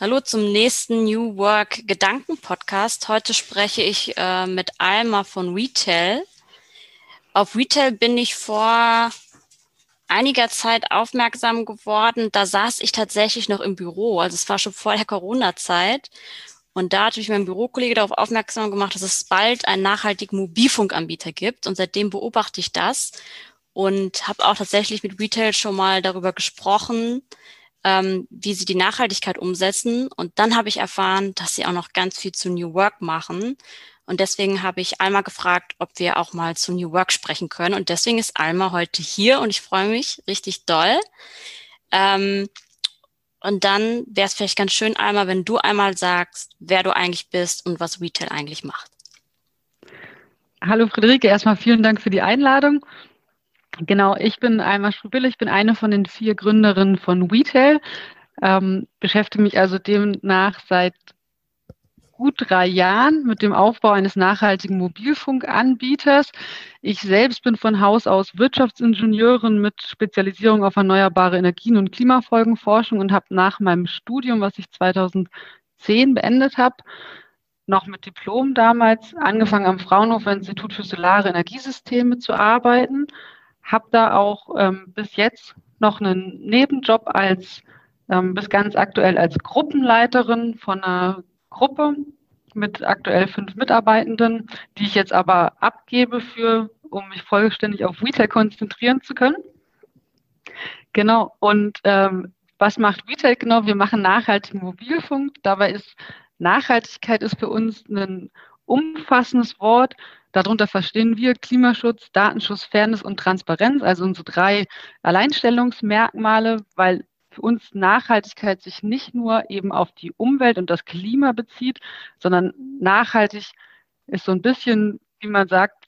Hallo zum nächsten New Work Gedanken Podcast. Heute spreche ich äh, mit Alma von Retail. Auf Retail bin ich vor einiger Zeit aufmerksam geworden. Da saß ich tatsächlich noch im Büro. Also es war schon vor der Corona-Zeit. Und da hat mich mein Bürokollege darauf aufmerksam gemacht, dass es bald einen nachhaltigen Mobilfunkanbieter gibt. Und seitdem beobachte ich das und habe auch tatsächlich mit Retail schon mal darüber gesprochen, ähm, wie sie die Nachhaltigkeit umsetzen. Und dann habe ich erfahren, dass sie auch noch ganz viel zu New Work machen. Und deswegen habe ich Alma gefragt, ob wir auch mal zu New Work sprechen können. Und deswegen ist Alma heute hier und ich freue mich richtig doll. Ähm, und dann wäre es vielleicht ganz schön, Alma, wenn du einmal sagst, wer du eigentlich bist und was Retail eigentlich macht. Hallo Friederike, erstmal vielen Dank für die Einladung. Genau, ich bin Alma Strubille, ich bin eine von den vier Gründerinnen von Retail, ähm, beschäftige mich also demnach seit gut drei Jahren mit dem Aufbau eines nachhaltigen Mobilfunkanbieters. Ich selbst bin von Haus aus Wirtschaftsingenieurin mit Spezialisierung auf erneuerbare Energien und Klimafolgenforschung und habe nach meinem Studium, was ich 2010 beendet habe, noch mit Diplom damals angefangen am Fraunhofer Institut für Solare Energiesysteme zu arbeiten habe da auch ähm, bis jetzt noch einen Nebenjob als ähm, bis ganz aktuell als Gruppenleiterin von einer Gruppe mit aktuell fünf Mitarbeitenden, die ich jetzt aber abgebe für, um mich vollständig auf Retail konzentrieren zu können. Genau. Und ähm, was macht Retail genau? Wir machen nachhaltigen Mobilfunk. Dabei ist Nachhaltigkeit ist für uns ein umfassendes Wort. Darunter verstehen wir Klimaschutz, Datenschutz, Fairness und Transparenz, also unsere drei Alleinstellungsmerkmale, weil für uns Nachhaltigkeit sich nicht nur eben auf die Umwelt und das Klima bezieht, sondern nachhaltig ist so ein bisschen, wie man sagt,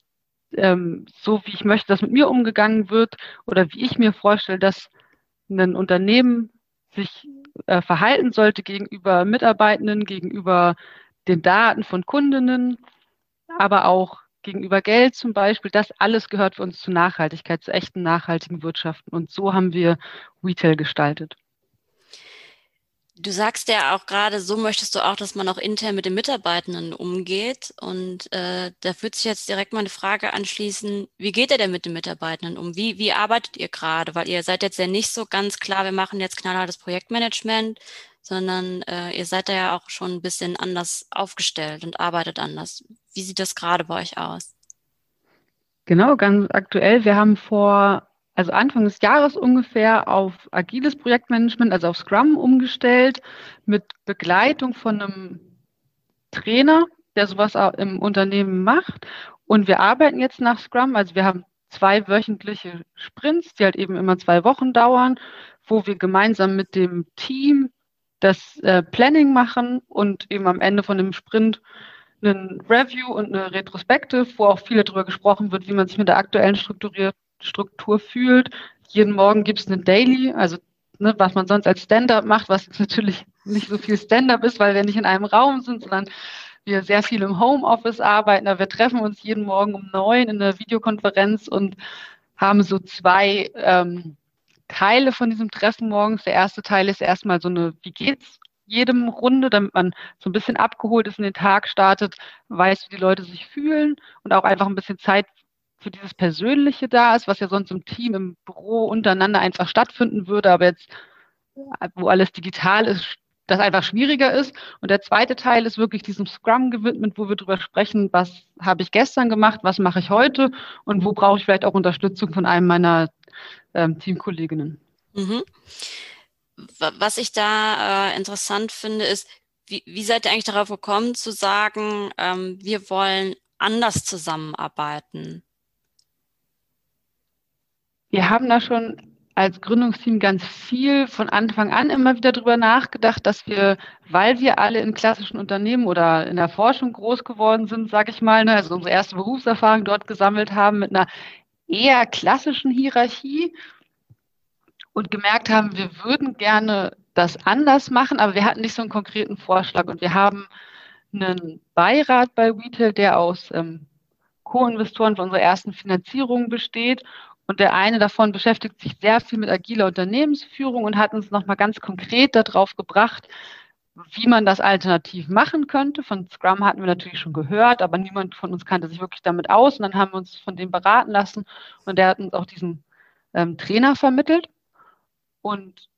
ähm, so wie ich möchte, dass mit mir umgegangen wird oder wie ich mir vorstelle, dass ein Unternehmen sich äh, verhalten sollte gegenüber Mitarbeitenden, gegenüber den Daten von Kundinnen, aber auch gegenüber Geld zum Beispiel, das alles gehört für uns zu Nachhaltigkeit, zu echten nachhaltigen Wirtschaften. Und so haben wir Retail gestaltet. Du sagst ja auch gerade, so möchtest du auch, dass man auch intern mit den Mitarbeitenden umgeht. Und äh, da würde sich jetzt direkt mal eine Frage anschließen, wie geht ihr denn mit den Mitarbeitenden um? Wie, wie arbeitet ihr gerade? Weil ihr seid jetzt ja nicht so ganz klar, wir machen jetzt knallhartes Projektmanagement, sondern äh, ihr seid da ja auch schon ein bisschen anders aufgestellt und arbeitet anders. Wie sieht das gerade bei euch aus? Genau, ganz aktuell. Wir haben vor, also Anfang des Jahres ungefähr auf agiles Projektmanagement, also auf Scrum umgestellt, mit Begleitung von einem Trainer, der sowas im Unternehmen macht. Und wir arbeiten jetzt nach Scrum. Also wir haben zwei wöchentliche Sprints, die halt eben immer zwei Wochen dauern, wo wir gemeinsam mit dem Team das äh, Planning machen und eben am Ende von dem Sprint einen Review und eine Retrospektive, wo auch viel darüber gesprochen wird, wie man sich mit der aktuellen Struktur fühlt. Jeden Morgen gibt es eine Daily, also ne, was man sonst als Stand-up macht, was natürlich nicht so viel Stand-up ist, weil wir nicht in einem Raum sind, sondern wir sehr viel im Homeoffice arbeiten. Aber wir treffen uns jeden Morgen um neun in einer Videokonferenz und haben so zwei ähm, Teile von diesem Treffen morgens. Der erste Teil ist erstmal so eine, wie geht's jedem Runde, damit man so ein bisschen abgeholt ist in den Tag startet, weiß, wie die Leute sich fühlen und auch einfach ein bisschen Zeit für dieses Persönliche da ist, was ja sonst im Team, im Büro untereinander einfach stattfinden würde, aber jetzt, wo alles digital ist, das einfach schwieriger ist. Und der zweite Teil ist wirklich diesem Scrum gewidmet, wo wir darüber sprechen, was habe ich gestern gemacht, was mache ich heute und wo brauche ich vielleicht auch Unterstützung von einem meiner ähm, Teamkolleginnen. Mhm. Was ich da äh, interessant finde, ist, wie, wie seid ihr eigentlich darauf gekommen zu sagen, ähm, wir wollen anders zusammenarbeiten? Wir haben da schon als Gründungsteam ganz viel von Anfang an immer wieder darüber nachgedacht, dass wir, weil wir alle in klassischen Unternehmen oder in der Forschung groß geworden sind, sage ich mal, ne, also unsere erste Berufserfahrung dort gesammelt haben mit einer eher klassischen Hierarchie und gemerkt haben, wir würden gerne das anders machen, aber wir hatten nicht so einen konkreten Vorschlag. Und wir haben einen Beirat bei Retail, der aus ähm, Co-Investoren von unserer ersten Finanzierung besteht. Und der eine davon beschäftigt sich sehr viel mit agiler Unternehmensführung und hat uns nochmal ganz konkret darauf gebracht, wie man das alternativ machen könnte. Von Scrum hatten wir natürlich schon gehört, aber niemand von uns kannte sich wirklich damit aus. Und dann haben wir uns von dem beraten lassen und der hat uns auch diesen ähm, Trainer vermittelt. Und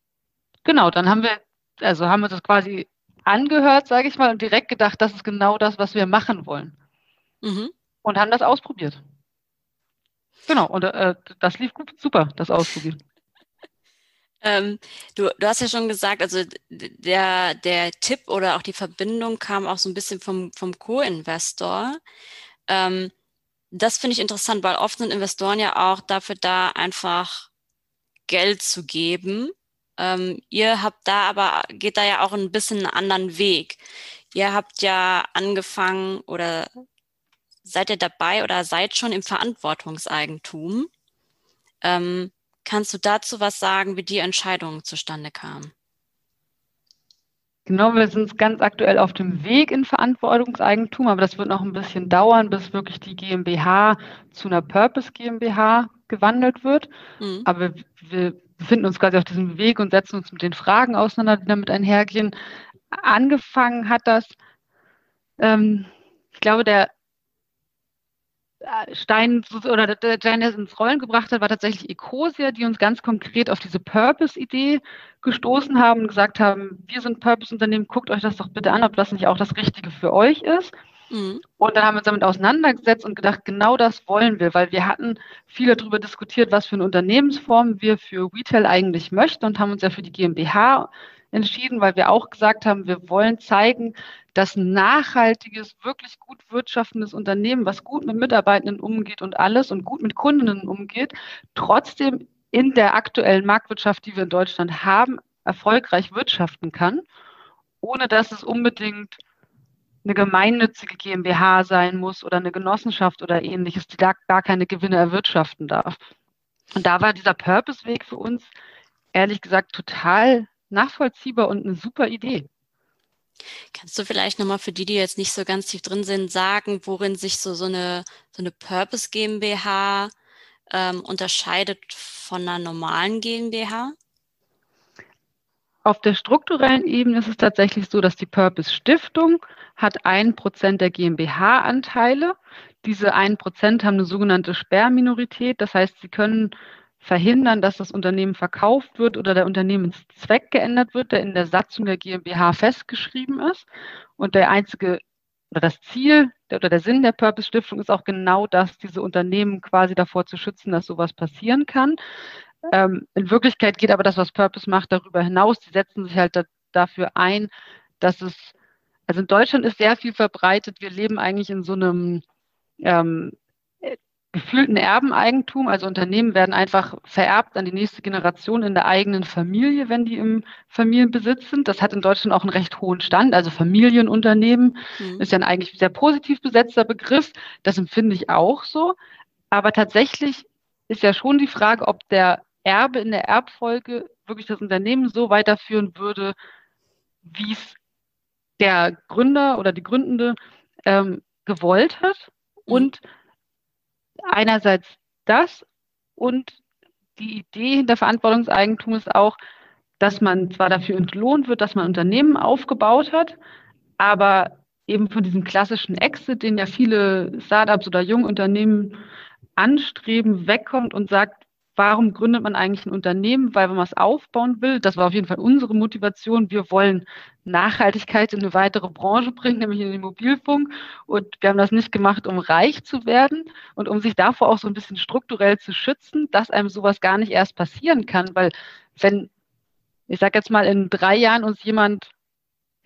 genau, dann haben wir, also haben wir das quasi angehört, sage ich mal, und direkt gedacht, das ist genau das, was wir machen wollen. Mhm. Und haben das ausprobiert. Genau, und äh, das lief gut, super, das Ausprobieren. Ähm, du, du hast ja schon gesagt, also der, der Tipp oder auch die Verbindung kam auch so ein bisschen vom, vom Co-Investor. Ähm, das finde ich interessant, weil oft sind Investoren ja auch dafür da, einfach Geld zu geben. Ähm, ihr habt da aber, geht da ja auch ein bisschen einen anderen Weg. Ihr habt ja angefangen oder seid ihr dabei oder seid schon im Verantwortungseigentum. Ähm, kannst du dazu was sagen, wie die Entscheidung zustande kam? Genau, wir sind ganz aktuell auf dem Weg in Verantwortungseigentum, aber das wird noch ein bisschen dauern, bis wirklich die GmbH zu einer Purpose GmbH gewandelt wird. Mhm. Aber wir befinden uns quasi auf diesem Weg und setzen uns mit den Fragen auseinander, die damit einhergehen. Angefangen hat das, ähm, ich glaube, der Stein oder der Stein, der ins Rollen gebracht hat, war tatsächlich Ecosia, die uns ganz konkret auf diese Purpose-Idee gestoßen haben und gesagt haben, wir sind Purpose-Unternehmen, guckt euch das doch bitte an, ob das nicht auch das Richtige für euch ist. Mhm. Und dann haben wir uns damit auseinandergesetzt und gedacht, genau das wollen wir, weil wir hatten viel darüber diskutiert, was für eine Unternehmensform wir für Retail eigentlich möchten und haben uns ja für die GmbH entschieden, weil wir auch gesagt haben, wir wollen zeigen, dass nachhaltiges, wirklich gut wirtschaftendes Unternehmen, was gut mit Mitarbeitenden umgeht und alles und gut mit Kundinnen umgeht, trotzdem in der aktuellen Marktwirtschaft, die wir in Deutschland haben, erfolgreich wirtschaften kann, ohne dass es unbedingt eine gemeinnützige GmbH sein muss oder eine Genossenschaft oder ähnliches, die da gar keine Gewinne erwirtschaften darf. Und da war dieser Purpose-Weg für uns ehrlich gesagt total nachvollziehbar und eine super Idee. Kannst du vielleicht nochmal für die, die jetzt nicht so ganz tief drin sind, sagen, worin sich so, so, eine, so eine Purpose GmbH ähm, unterscheidet von einer normalen GmbH? Auf der strukturellen Ebene ist es tatsächlich so, dass die Purpose Stiftung hat ein Prozent der GmbH-Anteile. Diese ein Prozent haben eine sogenannte Sperrminorität. Das heißt, sie können verhindern, dass das Unternehmen verkauft wird oder der Unternehmenszweck geändert wird, der in der Satzung der GmbH festgeschrieben ist. Und der einzige oder das Ziel der, oder der Sinn der Purpose Stiftung ist auch genau das, diese Unternehmen quasi davor zu schützen, dass sowas passieren kann. Ähm, in Wirklichkeit geht aber das, was Purpose macht, darüber hinaus. Die setzen sich halt da, dafür ein, dass es, also in Deutschland ist sehr viel verbreitet. Wir leben eigentlich in so einem ähm, gefühlten Erbeneigentum, also Unternehmen werden einfach vererbt an die nächste Generation in der eigenen Familie, wenn die im Familienbesitz sind. Das hat in Deutschland auch einen recht hohen Stand. Also Familienunternehmen mhm. ist ja ein eigentlich sehr positiv besetzter Begriff. Das empfinde ich auch so. Aber tatsächlich ist ja schon die Frage, ob der Erbe in der Erbfolge wirklich das Unternehmen so weiterführen würde, wie es der Gründer oder die Gründende ähm, gewollt hat. Mhm. Und einerseits das und die Idee hinter Verantwortungseigentum ist auch, dass man zwar dafür entlohnt wird, dass man Unternehmen aufgebaut hat, aber eben von diesem klassischen Exit, den ja viele Startups oder Jungunternehmen anstreben, wegkommt und sagt, warum gründet man eigentlich ein Unternehmen? Weil man was aufbauen will. Das war auf jeden Fall unsere Motivation. Wir wollen Nachhaltigkeit in eine weitere Branche bringen, nämlich in den Mobilfunk. Und wir haben das nicht gemacht, um reich zu werden und um sich davor auch so ein bisschen strukturell zu schützen, dass einem sowas gar nicht erst passieren kann. Weil wenn, ich sage jetzt mal, in drei Jahren uns jemand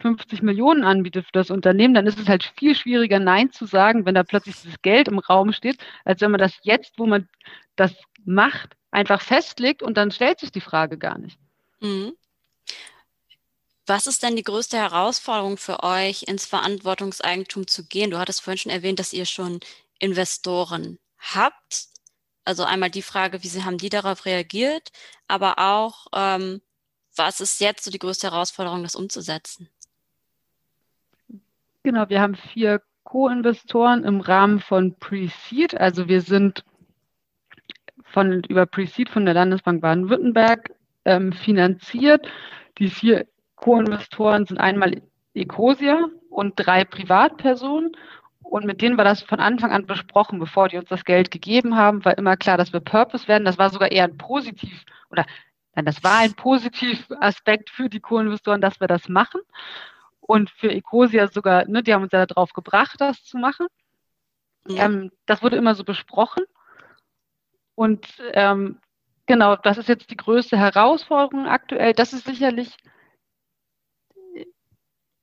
50 Millionen anbietet für das Unternehmen, dann ist es halt viel schwieriger, Nein zu sagen, wenn da plötzlich dieses Geld im Raum steht, als wenn man das jetzt, wo man das macht, einfach festlegt und dann stellt sich die Frage gar nicht. Mhm. Was ist denn die größte Herausforderung für euch, ins Verantwortungseigentum zu gehen? Du hattest vorhin schon erwähnt, dass ihr schon Investoren habt. Also einmal die Frage, wie sie haben die darauf reagiert, aber auch, ähm, was ist jetzt so die größte Herausforderung, das umzusetzen? Genau, wir haben vier Co-Investoren im Rahmen von Pre-Seed. Also wir sind von, über Pre-Seed von der Landesbank Baden-Württemberg ähm, finanziert. Die vier Co-Investoren sind einmal Ecosia und drei Privatpersonen. Und mit denen war das von Anfang an besprochen, bevor die uns das Geld gegeben haben, war immer klar, dass wir Purpose werden. Das war sogar eher ein positiv oder nein, das war ein positiv Aspekt für die Co-Investoren, dass wir das machen. Und für Ecosia sogar, ne, die haben uns ja darauf gebracht, das zu machen. Ja. Ähm, das wurde immer so besprochen. Und ähm, genau, das ist jetzt die größte Herausforderung aktuell. Das ist sicherlich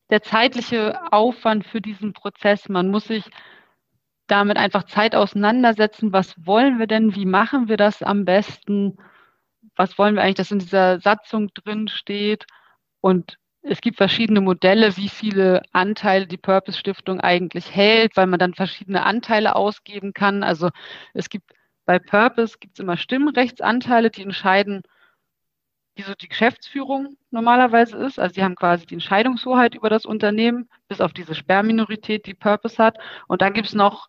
der zeitliche Aufwand für diesen Prozess. Man muss sich damit einfach Zeit auseinandersetzen. Was wollen wir denn? Wie machen wir das am besten? Was wollen wir eigentlich, dass in dieser Satzung drin steht? Und es gibt verschiedene Modelle, wie viele Anteile die Purpose Stiftung eigentlich hält, weil man dann verschiedene Anteile ausgeben kann. Also es gibt bei Purpose gibt es immer Stimmrechtsanteile, die entscheiden, wie so die Geschäftsführung normalerweise ist. Also sie haben quasi die Entscheidungshoheit über das Unternehmen, bis auf diese Sperrminorität, die Purpose hat. Und dann gibt es noch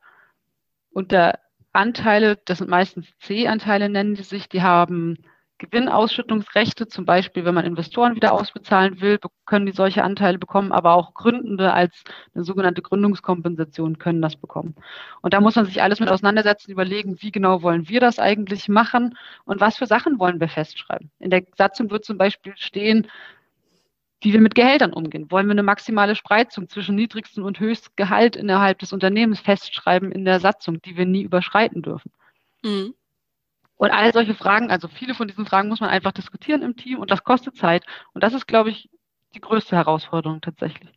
unter Anteile, das sind meistens C-Anteile, nennen die sich, die haben Gewinnausschüttungsrechte, zum Beispiel, wenn man Investoren wieder ausbezahlen will, können die solche Anteile bekommen, aber auch Gründende als eine sogenannte Gründungskompensation können das bekommen. Und da muss man sich alles mit auseinandersetzen, überlegen, wie genau wollen wir das eigentlich machen und was für Sachen wollen wir festschreiben. In der Satzung wird zum Beispiel stehen, wie wir mit Gehältern umgehen. Wollen wir eine maximale Spreizung zwischen niedrigstem und höchstem Gehalt innerhalb des Unternehmens festschreiben in der Satzung, die wir nie überschreiten dürfen? Mhm. Und all solche Fragen, also viele von diesen Fragen muss man einfach diskutieren im Team und das kostet Zeit. Und das ist, glaube ich, die größte Herausforderung tatsächlich.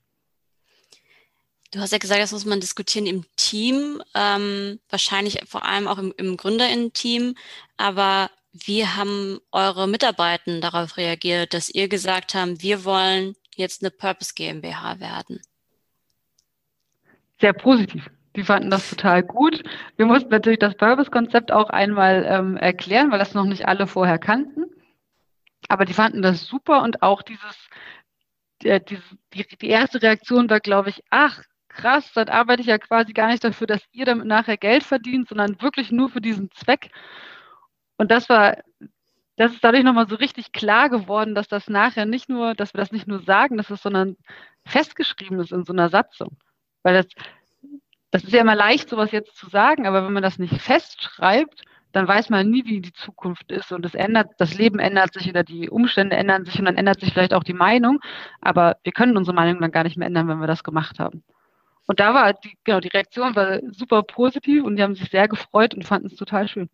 Du hast ja gesagt, das muss man diskutieren im Team, ähm, wahrscheinlich vor allem auch im, im GründerInnen-Team. Aber wie haben eure Mitarbeiter darauf reagiert, dass ihr gesagt habt, wir wollen jetzt eine Purpose GmbH werden? Sehr positiv. Die fanden das total gut. Wir mussten natürlich das Purpose-Konzept auch einmal ähm, erklären, weil das noch nicht alle vorher kannten. Aber die fanden das super und auch dieses, äh, die, die, die erste Reaktion war, glaube ich, ach, krass, dann arbeite ich ja quasi gar nicht dafür, dass ihr damit nachher Geld verdient, sondern wirklich nur für diesen Zweck. Und das war, das ist dadurch nochmal so richtig klar geworden, dass das nachher nicht nur, dass wir das nicht nur sagen, dass es, sondern festgeschrieben ist in so einer Satzung. Weil das, das ist ja immer leicht, sowas jetzt zu sagen, aber wenn man das nicht festschreibt, dann weiß man nie, wie die Zukunft ist. Und es ändert, das Leben ändert sich oder die Umstände ändern sich und dann ändert sich vielleicht auch die Meinung. Aber wir können unsere Meinung dann gar nicht mehr ändern, wenn wir das gemacht haben. Und da war die, genau, die Reaktion war super positiv und die haben sich sehr gefreut und fanden es total schön.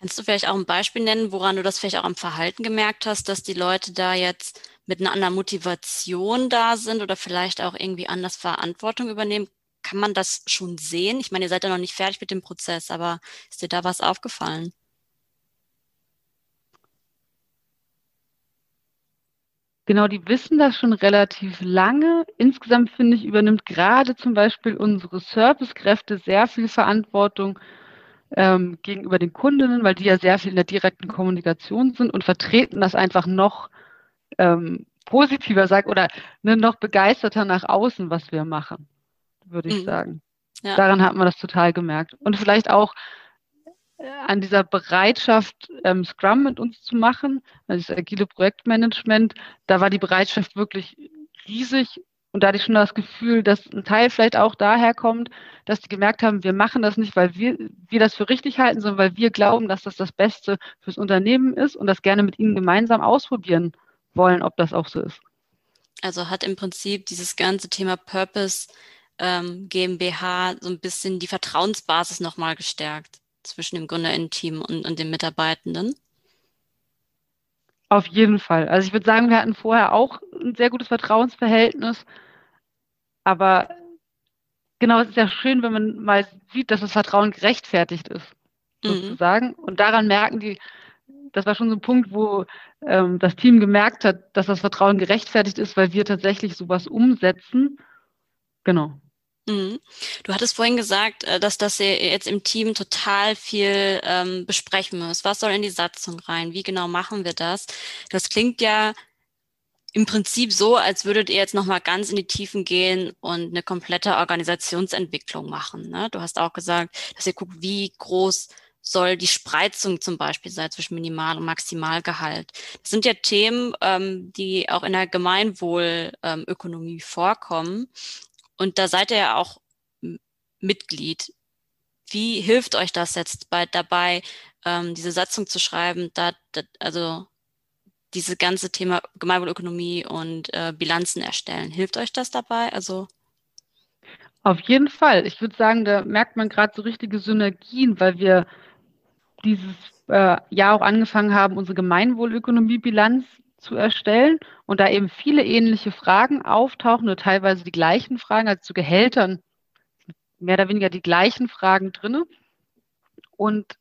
Kannst du vielleicht auch ein Beispiel nennen, woran du das vielleicht auch am Verhalten gemerkt hast, dass die Leute da jetzt mit einer anderen Motivation da sind oder vielleicht auch irgendwie anders Verantwortung übernehmen? Kann man das schon sehen? Ich meine, ihr seid ja noch nicht fertig mit dem Prozess, aber ist dir da was aufgefallen? Genau, die wissen das schon relativ lange. Insgesamt finde ich, übernimmt gerade zum Beispiel unsere Servicekräfte sehr viel Verantwortung ähm, gegenüber den Kundinnen, weil die ja sehr viel in der direkten Kommunikation sind und vertreten das einfach noch ähm, positiver sagt oder ne, noch begeisterter nach außen, was wir machen würde ich mhm. sagen. Ja. Daran hat man das total gemerkt. Und vielleicht auch an dieser Bereitschaft, ähm, Scrum mit uns zu machen, also das agile Projektmanagement, da war die Bereitschaft wirklich riesig. Und da hatte ich schon das Gefühl, dass ein Teil vielleicht auch daher kommt, dass die gemerkt haben, wir machen das nicht, weil wir, wir das für richtig halten, sondern weil wir glauben, dass das das Beste fürs Unternehmen ist und das gerne mit ihnen gemeinsam ausprobieren wollen, ob das auch so ist. Also hat im Prinzip dieses ganze Thema Purpose ähm, GmbH so ein bisschen die Vertrauensbasis nochmal gestärkt zwischen dem GründerInnen-Team und, und den Mitarbeitenden? Auf jeden Fall. Also ich würde sagen, wir hatten vorher auch ein sehr gutes Vertrauensverhältnis. Aber genau, es ist ja schön, wenn man mal sieht, dass das Vertrauen gerechtfertigt ist, mhm. sozusagen. Mhm. Und daran merken die, das war schon so ein Punkt, wo ähm, das Team gemerkt hat, dass das Vertrauen gerechtfertigt ist, weil wir tatsächlich sowas umsetzen. Genau. Mhm. Du hattest vorhin gesagt, äh, dass das jetzt im Team total viel ähm, besprechen muss. Was soll in die Satzung rein? Wie genau machen wir das? Das klingt ja im Prinzip so, als würdet ihr jetzt nochmal ganz in die Tiefen gehen und eine komplette Organisationsentwicklung machen. Ne? Du hast auch gesagt, dass ihr guckt, wie groß soll die Spreizung zum Beispiel sein zwischen Minimal- und Maximalgehalt. Das sind ja Themen, ähm, die auch in der Gemeinwohlökonomie ähm, vorkommen. Und da seid ihr ja auch Mitglied. Wie hilft euch das jetzt bei, dabei, ähm, diese Satzung zu schreiben, da, da, also diese ganze Thema Gemeinwohlökonomie und äh, Bilanzen erstellen? Hilft euch das dabei? Also auf jeden Fall. Ich würde sagen, da merkt man gerade so richtige Synergien, weil wir dieses äh, Jahr auch angefangen haben, unsere Gemeinwohlökonomiebilanz zu erstellen und da eben viele ähnliche Fragen auftauchen oder teilweise die gleichen Fragen, also zu Gehältern mehr oder weniger die gleichen Fragen drin. Und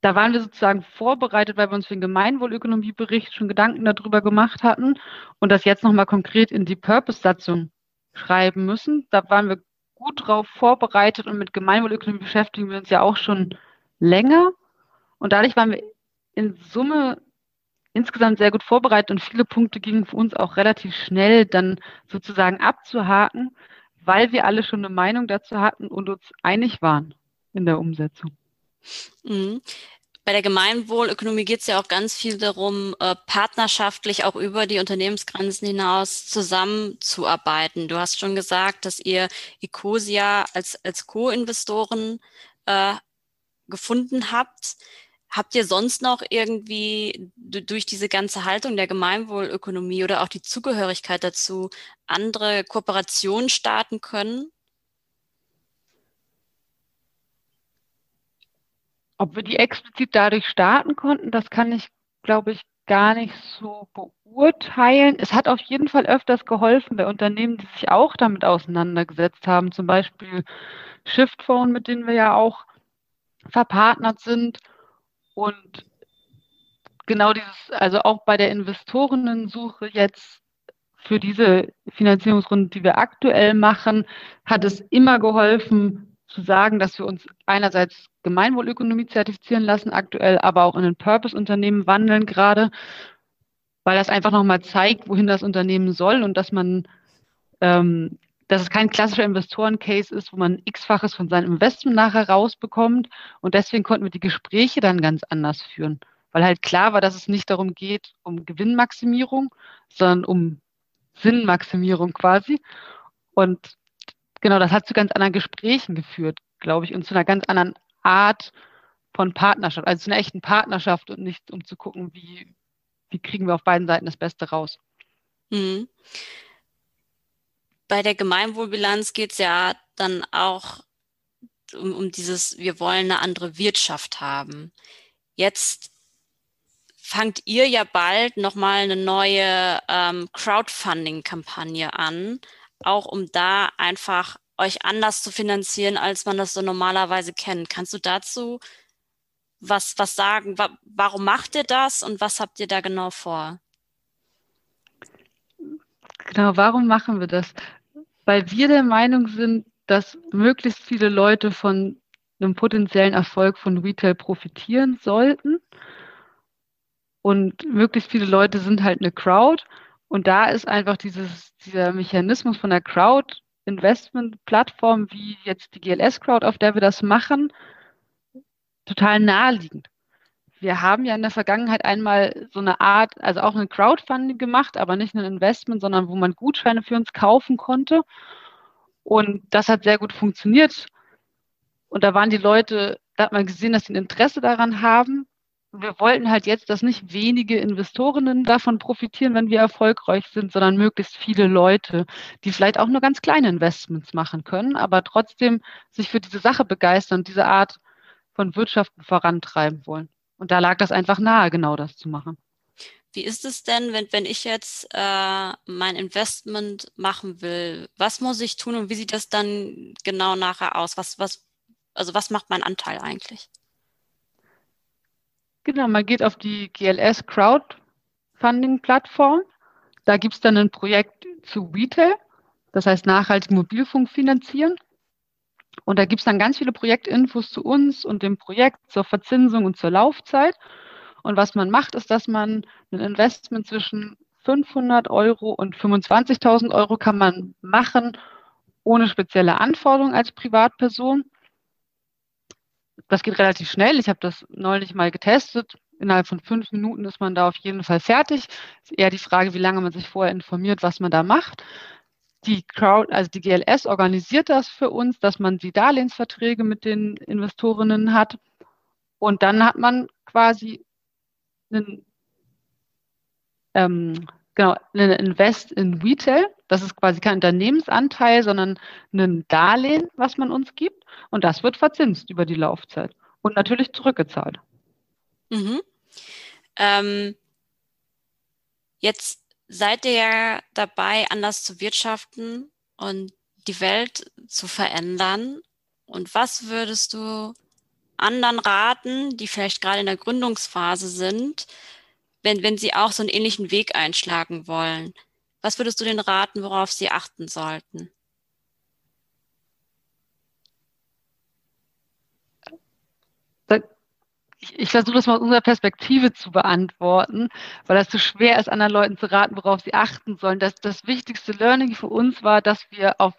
da waren wir sozusagen vorbereitet, weil wir uns für den Gemeinwohlökonomiebericht schon Gedanken darüber gemacht hatten und das jetzt nochmal konkret in die Purpose-Satzung schreiben müssen. Da waren wir gut drauf vorbereitet und mit Gemeinwohlökonomie beschäftigen wir uns ja auch schon länger. Und dadurch waren wir in Summe insgesamt sehr gut vorbereitet und viele Punkte gingen für uns auch relativ schnell dann sozusagen abzuhaken, weil wir alle schon eine Meinung dazu hatten und uns einig waren in der Umsetzung. Mhm. Bei der Gemeinwohlökonomie geht es ja auch ganz viel darum, äh, partnerschaftlich auch über die Unternehmensgrenzen hinaus zusammenzuarbeiten. Du hast schon gesagt, dass ihr Ecosia als, als Co-Investoren äh, gefunden habt. Habt ihr sonst noch irgendwie durch diese ganze Haltung der Gemeinwohlökonomie oder auch die Zugehörigkeit dazu andere Kooperationen starten können? Ob wir die explizit dadurch starten konnten, das kann ich, glaube ich, gar nicht so beurteilen. Es hat auf jeden Fall öfters geholfen bei Unternehmen, die sich auch damit auseinandergesetzt haben, zum Beispiel Shiftphone, mit denen wir ja auch verpartnert sind. Und genau dieses, also auch bei der Investorensuche jetzt für diese Finanzierungsrunde, die wir aktuell machen, hat es immer geholfen zu sagen, dass wir uns einerseits Gemeinwohlökonomie zertifizieren lassen aktuell, aber auch in ein Purpose-Unternehmen wandeln gerade, weil das einfach nochmal zeigt, wohin das Unternehmen soll und dass man ähm, dass es kein klassischer Investoren-Case ist, wo man x-faches von seinem Investment nachher rausbekommt. Und deswegen konnten wir die Gespräche dann ganz anders führen, weil halt klar war, dass es nicht darum geht, um Gewinnmaximierung, sondern um Sinnmaximierung quasi. Und genau, das hat zu ganz anderen Gesprächen geführt, glaube ich, und zu einer ganz anderen Art von Partnerschaft, also zu einer echten Partnerschaft und nicht um zu gucken, wie, wie kriegen wir auf beiden Seiten das Beste raus. Mhm bei der Gemeinwohlbilanz geht es ja dann auch um, um dieses, wir wollen eine andere Wirtschaft haben. Jetzt fangt ihr ja bald nochmal eine neue ähm, Crowdfunding-Kampagne an, auch um da einfach euch anders zu finanzieren, als man das so normalerweise kennt. Kannst du dazu was, was sagen? Wa warum macht ihr das und was habt ihr da genau vor? Genau, warum machen wir das? Weil wir der Meinung sind, dass möglichst viele Leute von einem potenziellen Erfolg von Retail profitieren sollten. Und möglichst viele Leute sind halt eine Crowd. Und da ist einfach dieses, dieser Mechanismus von der Crowd-Investment-Plattform, wie jetzt die GLS-Crowd, auf der wir das machen, total naheliegend. Wir haben ja in der Vergangenheit einmal so eine Art, also auch ein Crowdfunding gemacht, aber nicht ein Investment, sondern wo man Gutscheine für uns kaufen konnte. Und das hat sehr gut funktioniert. Und da waren die Leute, da hat man gesehen, dass sie ein Interesse daran haben. Wir wollten halt jetzt, dass nicht wenige Investorinnen davon profitieren, wenn wir erfolgreich sind, sondern möglichst viele Leute, die vielleicht auch nur ganz kleine Investments machen können, aber trotzdem sich für diese Sache begeistern und diese Art von Wirtschaften vorantreiben wollen. Und da lag das einfach nahe, genau das zu machen. Wie ist es denn, wenn, wenn ich jetzt äh, mein Investment machen will? Was muss ich tun und wie sieht das dann genau nachher aus? Was, was, also was macht mein Anteil eigentlich? Genau, man geht auf die GLS Crowdfunding-Plattform. Da gibt es dann ein Projekt zu Retail, das heißt nachhaltig Mobilfunk finanzieren. Und da gibt es dann ganz viele Projektinfos zu uns und dem Projekt zur Verzinsung und zur Laufzeit. Und was man macht, ist, dass man ein Investment zwischen 500 Euro und 25.000 Euro kann man machen, ohne spezielle Anforderungen als Privatperson. das geht relativ schnell. Ich habe das neulich mal getestet. Innerhalb von fünf Minuten ist man da auf jeden Fall fertig. Ist eher die Frage, wie lange man sich vorher informiert, was man da macht. Die Crowd, also die GLS organisiert das für uns, dass man die Darlehensverträge mit den Investorinnen hat. Und dann hat man quasi einen, ähm, genau, einen Invest in Retail. Das ist quasi kein Unternehmensanteil, sondern ein Darlehen, was man uns gibt. Und das wird verzinst über die Laufzeit und natürlich zurückgezahlt. Mhm. Ähm, jetzt seid ihr dabei, anders zu wirtschaften und die Welt zu verändern. Und was würdest du anderen raten, die vielleicht gerade in der Gründungsphase sind, wenn, wenn sie auch so einen ähnlichen Weg einschlagen wollen? Was würdest du denen raten, worauf sie achten sollten? Ich, ich versuche das mal aus unserer Perspektive zu beantworten, weil das so schwer ist, anderen Leuten zu raten, worauf sie achten sollen. Das, das wichtigste Learning für uns war, dass wir auf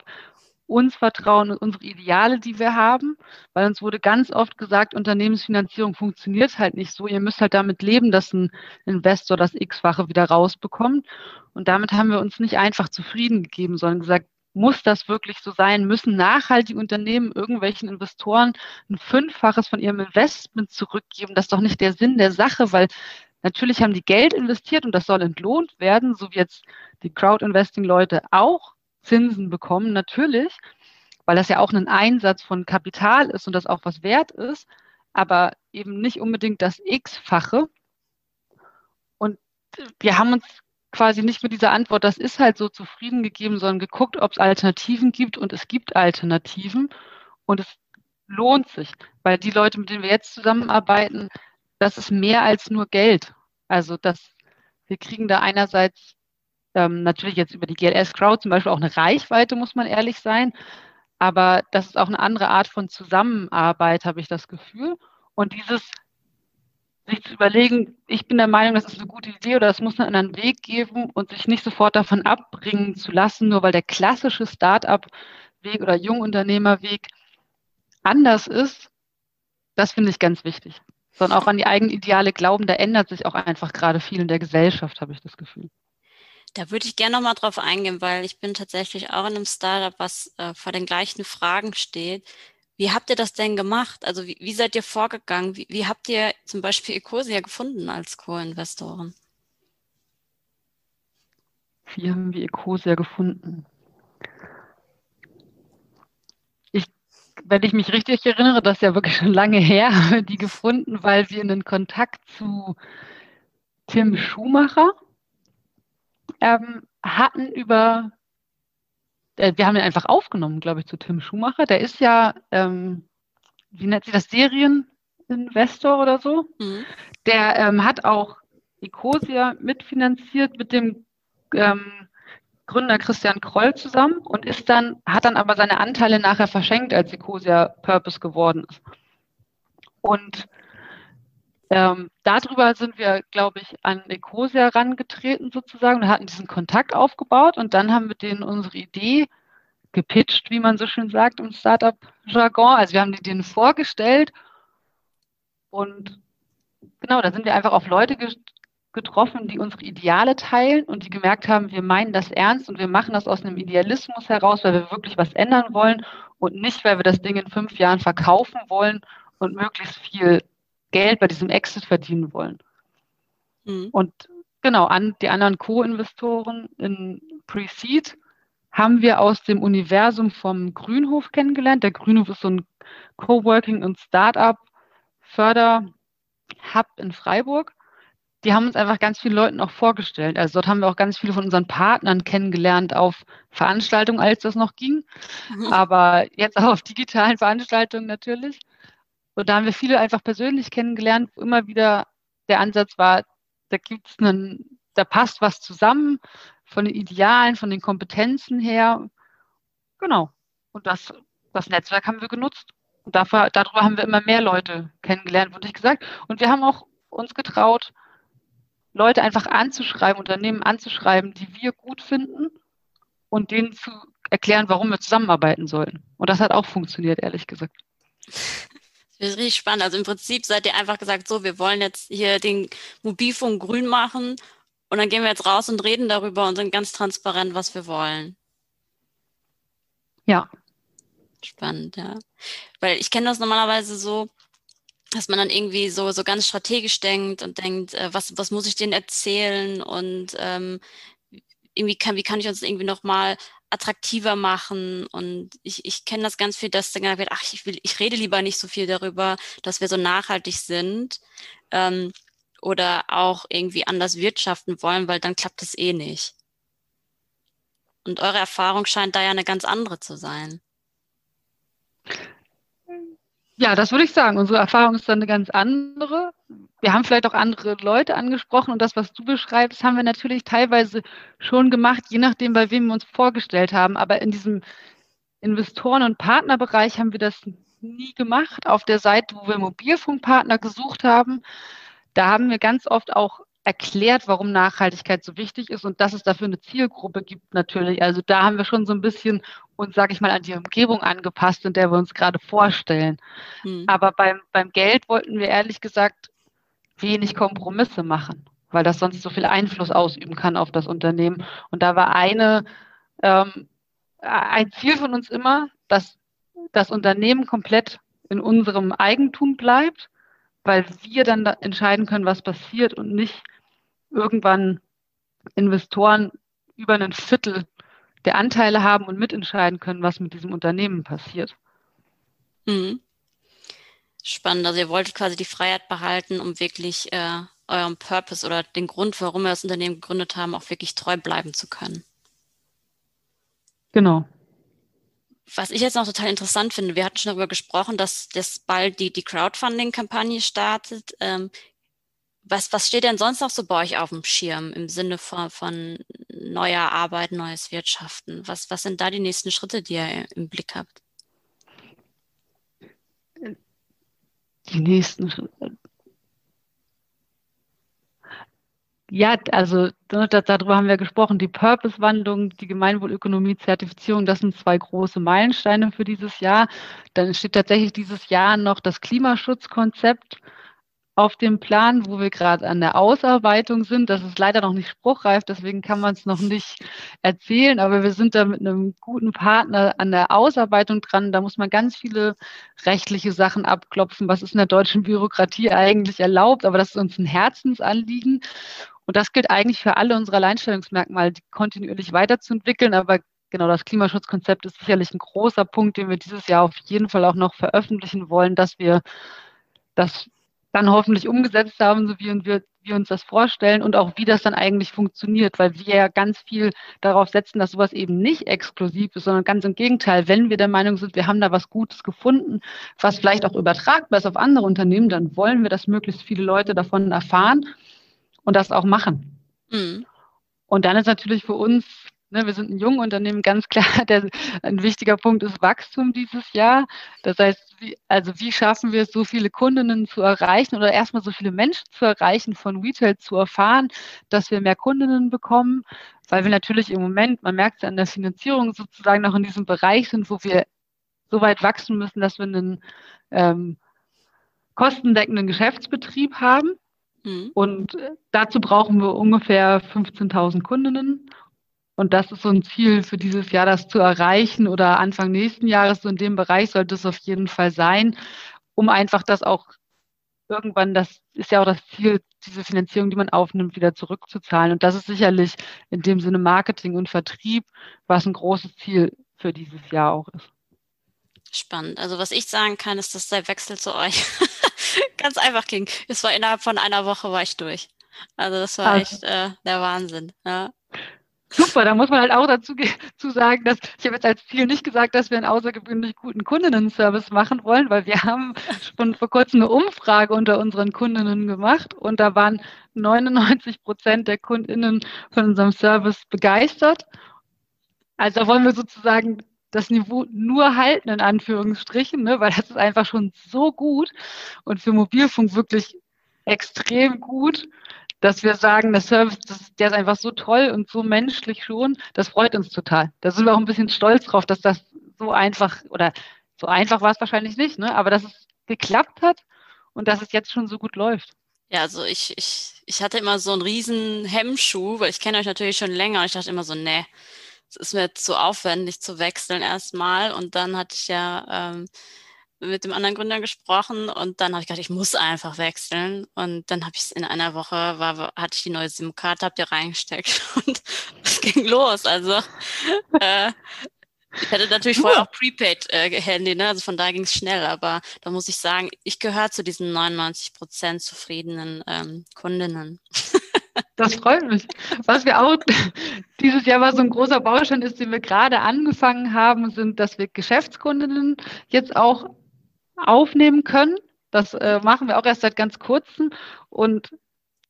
uns vertrauen und unsere Ideale, die wir haben, weil uns wurde ganz oft gesagt, Unternehmensfinanzierung funktioniert halt nicht so. Ihr müsst halt damit leben, dass ein Investor das X-fache wieder rausbekommt. Und damit haben wir uns nicht einfach zufrieden gegeben, sondern gesagt, muss das wirklich so sein? Müssen nachhaltige Unternehmen irgendwelchen Investoren ein Fünffaches von ihrem Investment zurückgeben? Das ist doch nicht der Sinn der Sache, weil natürlich haben die Geld investiert und das soll entlohnt werden, so wie jetzt die Crowd-Investing-Leute auch Zinsen bekommen, natürlich, weil das ja auch ein Einsatz von Kapital ist und das auch was wert ist, aber eben nicht unbedingt das X-fache. Und wir haben uns quasi nicht mit dieser Antwort, das ist halt so zufrieden gegeben, sondern geguckt, ob es Alternativen gibt und es gibt Alternativen und es lohnt sich, weil die Leute, mit denen wir jetzt zusammenarbeiten, das ist mehr als nur Geld. Also das, wir kriegen da einerseits ähm, natürlich jetzt über die GLS Crowd zum Beispiel auch eine Reichweite, muss man ehrlich sein, aber das ist auch eine andere Art von Zusammenarbeit, habe ich das Gefühl. Und dieses sich zu überlegen, ich bin der Meinung, das ist eine gute Idee oder es muss einen anderen Weg geben und sich nicht sofort davon abbringen zu lassen, nur weil der klassische Start-up-Weg oder Jungunternehmerweg anders ist, das finde ich ganz wichtig. Sondern auch an die eigenen Ideale glauben, da ändert sich auch einfach gerade viel in der Gesellschaft, habe ich das Gefühl. Da würde ich gerne nochmal drauf eingehen, weil ich bin tatsächlich auch in einem Startup, was äh, vor den gleichen Fragen steht. Wie habt ihr das denn gemacht? Also wie, wie seid ihr vorgegangen? Wie, wie, habt ihr zum Beispiel Ecosia gefunden als Co-Investoren? Wie haben wir Ecosia gefunden? Ich, wenn ich mich richtig erinnere, das ist ja wirklich schon lange her, haben wir die gefunden, weil wir einen Kontakt zu Tim Schumacher ähm, hatten über wir haben ihn einfach aufgenommen, glaube ich, zu Tim Schumacher. Der ist ja, ähm, wie nennt sich das, Serieninvestor oder so. Mhm. Der ähm, hat auch Ecosia mitfinanziert mit dem ähm, Gründer Christian Kroll zusammen und ist dann, hat dann aber seine Anteile nachher verschenkt, als Ecosia Purpose geworden ist. Und ähm, darüber sind wir, glaube ich, an Ecosia herangetreten sozusagen und hatten diesen Kontakt aufgebaut und dann haben wir denen unsere Idee gepitcht, wie man so schön sagt im Startup-Jargon. Also wir haben die denen vorgestellt und genau, da sind wir einfach auf Leute getroffen, die unsere Ideale teilen und die gemerkt haben, wir meinen das ernst und wir machen das aus einem Idealismus heraus, weil wir wirklich was ändern wollen und nicht, weil wir das Ding in fünf Jahren verkaufen wollen und möglichst viel Geld bei diesem Exit verdienen wollen. Mhm. Und genau, an die anderen Co-Investoren in Pre-Seed haben wir aus dem Universum vom Grünhof kennengelernt. Der Grünhof ist so ein Coworking und Startup Förder-Hub in Freiburg. Die haben uns einfach ganz vielen Leuten auch vorgestellt. Also dort haben wir auch ganz viele von unseren Partnern kennengelernt auf Veranstaltungen, als das noch ging. Mhm. Aber jetzt auch auf digitalen Veranstaltungen natürlich. Und da haben wir viele einfach persönlich kennengelernt, wo immer wieder der Ansatz war, da gibt es einen, da passt was zusammen von den Idealen, von den Kompetenzen her. Genau. Und das, das Netzwerk haben wir genutzt. Und dafür, darüber haben wir immer mehr Leute kennengelernt, wurde ich gesagt. Und wir haben auch uns getraut, Leute einfach anzuschreiben, Unternehmen anzuschreiben, die wir gut finden und denen zu erklären, warum wir zusammenarbeiten sollten. Und das hat auch funktioniert, ehrlich gesagt. Das ist richtig spannend. Also im Prinzip seid ihr einfach gesagt, so, wir wollen jetzt hier den Mobilfunk grün machen und dann gehen wir jetzt raus und reden darüber und sind ganz transparent, was wir wollen. Ja. Spannend, ja. Weil ich kenne das normalerweise so, dass man dann irgendwie so, so ganz strategisch denkt und denkt, äh, was, was muss ich denen erzählen und ähm, irgendwie kann, wie kann ich uns irgendwie nochmal attraktiver machen. Und ich, ich kenne das ganz viel, dass dann gesagt wird, ach, ich will, ich rede lieber nicht so viel darüber, dass wir so nachhaltig sind ähm, oder auch irgendwie anders wirtschaften wollen, weil dann klappt es eh nicht. Und eure Erfahrung scheint da ja eine ganz andere zu sein. Ja, das würde ich sagen. Unsere Erfahrung ist dann eine ganz andere. Wir haben vielleicht auch andere Leute angesprochen und das, was du beschreibst, haben wir natürlich teilweise schon gemacht, je nachdem, bei wem wir uns vorgestellt haben. Aber in diesem Investoren- und Partnerbereich haben wir das nie gemacht. Auf der Seite, wo wir Mobilfunkpartner gesucht haben, da haben wir ganz oft auch erklärt, warum Nachhaltigkeit so wichtig ist und dass es dafür eine Zielgruppe gibt natürlich. Also da haben wir schon so ein bisschen uns, sage ich mal, an die Umgebung angepasst, in der wir uns gerade vorstellen. Hm. Aber beim, beim Geld wollten wir ehrlich gesagt wenig Kompromisse machen, weil das sonst so viel Einfluss ausüben kann auf das Unternehmen. Und da war eine, ähm, ein Ziel von uns immer, dass das Unternehmen komplett in unserem Eigentum bleibt, weil wir dann da entscheiden können, was passiert und nicht irgendwann Investoren über ein Viertel der Anteile haben und mitentscheiden können, was mit diesem Unternehmen passiert. Mhm. Spannend. Also ihr wolltet quasi die Freiheit behalten, um wirklich äh, eurem Purpose oder den Grund, warum wir das Unternehmen gegründet haben, auch wirklich treu bleiben zu können. Genau. Was ich jetzt noch total interessant finde, wir hatten schon darüber gesprochen, dass das bald die, die Crowdfunding-Kampagne startet. Ähm, was, was steht denn sonst noch so bei euch auf dem Schirm im Sinne von, von neuer Arbeit, neues Wirtschaften? Was, was sind da die nächsten Schritte, die ihr im Blick habt? Die nächsten. Ja, also darüber haben wir gesprochen. Die Purpose-Wandlung, die Gemeinwohlökonomie-Zertifizierung, das sind zwei große Meilensteine für dieses Jahr. Dann steht tatsächlich dieses Jahr noch das Klimaschutzkonzept auf dem Plan, wo wir gerade an der Ausarbeitung sind. Das ist leider noch nicht spruchreif, deswegen kann man es noch nicht erzählen, aber wir sind da mit einem guten Partner an der Ausarbeitung dran. Da muss man ganz viele rechtliche Sachen abklopfen. Was ist in der deutschen Bürokratie eigentlich erlaubt? Aber das ist uns ein Herzensanliegen. Und das gilt eigentlich für alle unsere Alleinstellungsmerkmale, die kontinuierlich weiterzuentwickeln. Aber genau das Klimaschutzkonzept ist sicherlich ein großer Punkt, den wir dieses Jahr auf jeden Fall auch noch veröffentlichen wollen, dass wir das dann hoffentlich umgesetzt haben, so wie wir, wir uns das vorstellen und auch wie das dann eigentlich funktioniert, weil wir ja ganz viel darauf setzen, dass sowas eben nicht exklusiv ist, sondern ganz im Gegenteil, wenn wir der Meinung sind, wir haben da was Gutes gefunden, was vielleicht auch übertragbar ist auf andere Unternehmen, dann wollen wir, dass möglichst viele Leute davon erfahren und das auch machen. Mhm. Und dann ist natürlich für uns Ne, wir sind ein junges Unternehmen, ganz klar. Der, ein wichtiger Punkt ist Wachstum dieses Jahr. Das heißt, wie, also wie schaffen wir es, so viele Kundinnen zu erreichen oder erstmal so viele Menschen zu erreichen, von Retail zu erfahren, dass wir mehr Kundinnen bekommen, weil wir natürlich im Moment, man merkt es an der Finanzierung sozusagen noch in diesem Bereich sind, wo wir so weit wachsen müssen, dass wir einen ähm, kostendeckenden Geschäftsbetrieb haben. Mhm. Und dazu brauchen wir ungefähr 15.000 Kundinnen. Und das ist so ein Ziel für dieses Jahr, das zu erreichen oder Anfang nächsten Jahres, so in dem Bereich sollte es auf jeden Fall sein, um einfach das auch irgendwann, das ist ja auch das Ziel, diese Finanzierung, die man aufnimmt, wieder zurückzuzahlen. Und das ist sicherlich in dem Sinne Marketing und Vertrieb, was ein großes Ziel für dieses Jahr auch ist. Spannend. Also was ich sagen kann, ist, dass der Wechsel zu euch ganz einfach ging. Es war innerhalb von einer Woche war ich durch. Also das war also, echt äh, der Wahnsinn. Ja. Super, da muss man halt auch dazu zu sagen, dass ich habe jetzt als Ziel nicht gesagt, dass wir einen außergewöhnlich guten Kundinnen-Service machen wollen, weil wir haben schon vor kurzem eine Umfrage unter unseren Kundinnen gemacht und da waren 99 Prozent der Kundinnen von unserem Service begeistert. Also da wollen wir sozusagen das Niveau nur halten, in Anführungsstrichen, ne, weil das ist einfach schon so gut und für Mobilfunk wirklich extrem gut dass wir sagen, der Service, das, der ist einfach so toll und so menschlich schon, das freut uns total. Da sind wir auch ein bisschen stolz drauf, dass das so einfach oder so einfach war es wahrscheinlich nicht, ne? aber das ist geklappt hat und dass es jetzt schon so gut läuft. Ja, also ich, ich, ich hatte immer so einen riesen Hemmschuh, weil ich kenne euch natürlich schon länger und ich dachte immer so, nee, es ist mir zu aufwendig zu wechseln erstmal. Und dann hatte ich ja ähm, mit dem anderen Gründer gesprochen und dann habe ich gedacht, ich muss einfach wechseln. Und dann habe ich es in einer Woche, war, hatte ich die neue SIM-Karte, habe die reingesteckt und es ging los. Also äh, ich hatte natürlich vorher auch Prepaid-Handy, äh, ne? also von da ging es schnell, aber da muss ich sagen, ich gehöre zu diesen 99 Prozent zufriedenen ähm, Kundinnen. Das freut mich. Was wir auch dieses Jahr war so ein großer Baustein ist, den wir gerade angefangen haben, sind, dass wir Geschäftskundinnen jetzt auch aufnehmen können. Das äh, machen wir auch erst seit ganz kurzem. Und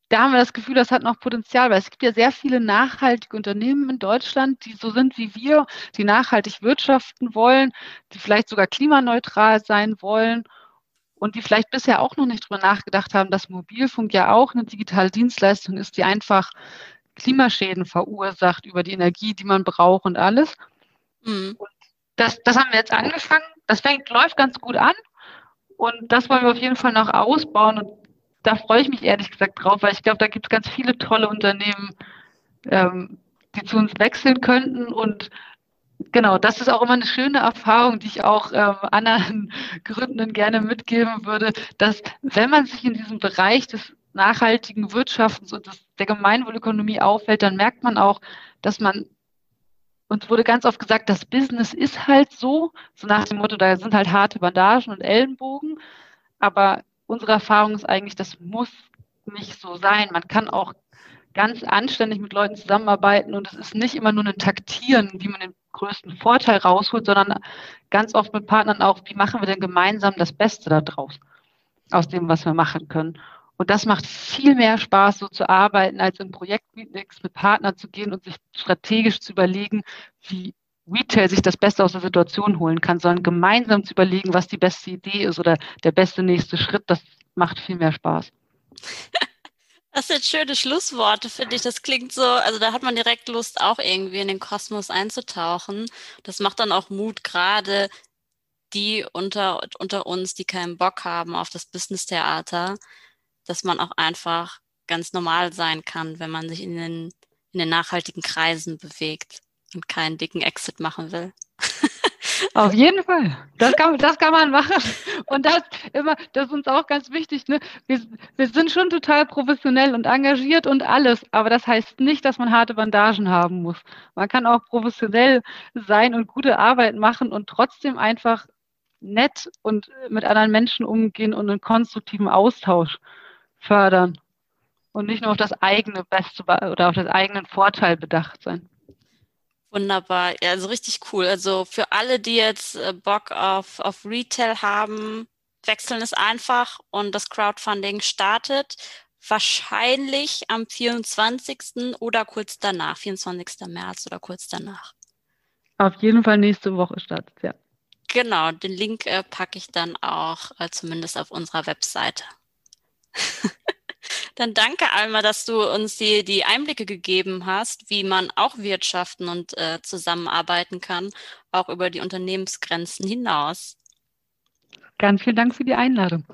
da haben wir das Gefühl, das hat noch Potenzial, weil es gibt ja sehr viele nachhaltige Unternehmen in Deutschland, die so sind wie wir, die nachhaltig wirtschaften wollen, die vielleicht sogar klimaneutral sein wollen und die vielleicht bisher auch noch nicht drüber nachgedacht haben, dass Mobilfunk ja auch eine digitale Dienstleistung ist, die einfach Klimaschäden verursacht über die Energie, die man braucht und alles. Mhm. Und das, das haben wir jetzt angefangen. Das fängt, läuft ganz gut an. Und das wollen wir auf jeden Fall noch ausbauen. Und da freue ich mich ehrlich gesagt drauf, weil ich glaube, da gibt es ganz viele tolle Unternehmen, ähm, die zu uns wechseln könnten. Und genau, das ist auch immer eine schöne Erfahrung, die ich auch ähm, anderen Gründenden gerne mitgeben würde, dass wenn man sich in diesem Bereich des nachhaltigen Wirtschaftens und des, der Gemeinwohlökonomie auffällt, dann merkt man auch, dass man uns wurde ganz oft gesagt, das Business ist halt so, so nach dem Motto, da sind halt harte Bandagen und Ellenbogen. Aber unsere Erfahrung ist eigentlich, das muss nicht so sein. Man kann auch ganz anständig mit Leuten zusammenarbeiten und es ist nicht immer nur ein Taktieren, wie man den größten Vorteil rausholt, sondern ganz oft mit Partnern auch, wie machen wir denn gemeinsam das Beste daraus, aus dem, was wir machen können. Und das macht viel mehr Spaß, so zu arbeiten, als im Projektmeetings mit Partnern zu gehen und sich strategisch zu überlegen, wie Retail sich das Beste aus der Situation holen kann, sondern gemeinsam zu überlegen, was die beste Idee ist oder der beste nächste Schritt. Das macht viel mehr Spaß. Das sind schöne Schlussworte, finde ich. Das klingt so, also da hat man direkt Lust, auch irgendwie in den Kosmos einzutauchen. Das macht dann auch Mut, gerade die unter, unter uns, die keinen Bock haben auf das Business-Theater, dass man auch einfach ganz normal sein kann, wenn man sich in den, in den nachhaltigen Kreisen bewegt und keinen dicken Exit machen will. Auf jeden Fall. Das kann, das kann man machen. Und das immer, das ist uns auch ganz wichtig. Ne? Wir, wir sind schon total professionell und engagiert und alles, aber das heißt nicht, dass man harte Bandagen haben muss. Man kann auch professionell sein und gute Arbeit machen und trotzdem einfach nett und mit anderen Menschen umgehen und einen konstruktiven Austausch fördern und nicht nur auf das eigene Beste oder auf das eigenen Vorteil bedacht sein. Wunderbar, ja, also richtig cool. Also für alle, die jetzt äh, Bock auf, auf Retail haben, wechseln es einfach und das Crowdfunding startet wahrscheinlich am 24. oder kurz danach, 24. März oder kurz danach. Auf jeden Fall nächste Woche startet, ja. Genau, den Link äh, packe ich dann auch äh, zumindest auf unserer Webseite. Dann danke, Alma, dass du uns die, die Einblicke gegeben hast, wie man auch wirtschaften und äh, zusammenarbeiten kann, auch über die Unternehmensgrenzen hinaus. Ganz vielen Dank für die Einladung.